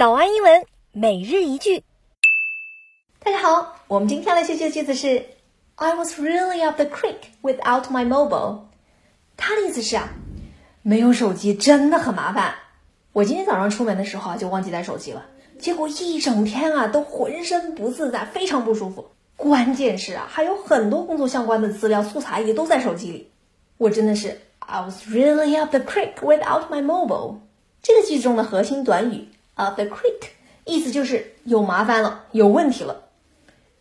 早安英文每日一句。大家好，我们今天来学习的句子是 I was really up the creek without my mobile。它的意思是啊，没有手机真的很麻烦。我今天早上出门的时候啊，就忘记带手机了，结果一整天啊都浑身不自在，非常不舒服。关键是啊，还有很多工作相关的资料素材也都在手机里。我真的是 I was really up the creek without my mobile。这个句子中的核心短语。Up the creek，意思就是有麻烦了，有问题了。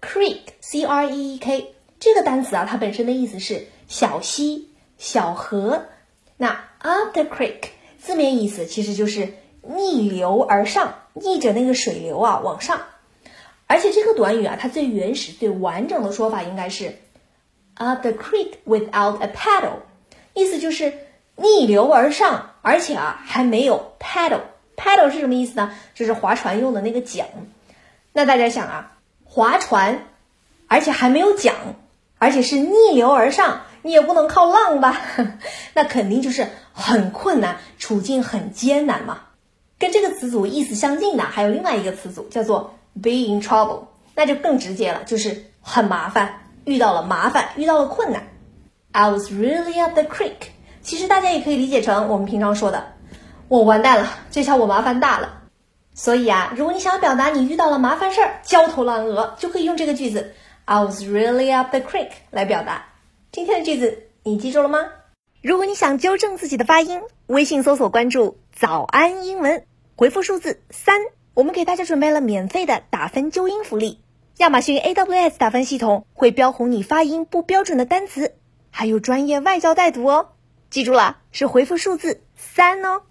Creek，C R E E K，这个单词啊，它本身的意思是小溪、小河。那 up the creek 字面意思其实就是逆流而上，逆着那个水流啊往上。而且这个短语啊，它最原始、最完整的说法应该是 up the creek without a paddle，意思就是逆流而上，而且啊还没有 paddle。Paddle 是什么意思呢？就是划船用的那个桨。那大家想啊，划船，而且还没有桨，而且是逆流而上，你也不能靠浪吧？那肯定就是很困难，处境很艰难嘛。跟这个词组意思相近的还有另外一个词组叫做 be in trouble，那就更直接了，就是很麻烦，遇到了麻烦，遇到了困难。I was really up the creek，其实大家也可以理解成我们平常说的。我完蛋了，这下我麻烦大了。所以啊，如果你想表达你遇到了麻烦事儿，焦头烂额，就可以用这个句子 I was really up the creek 来表达。今天的句子你记住了吗？如果你想纠正自己的发音，微信搜索关注“早安英文”，回复数字三，我们给大家准备了免费的打分纠音福利。亚马逊 AWS 打分系统会标红你发音不标准的单词，还有专业外教带读哦。记住了，是回复数字三哦。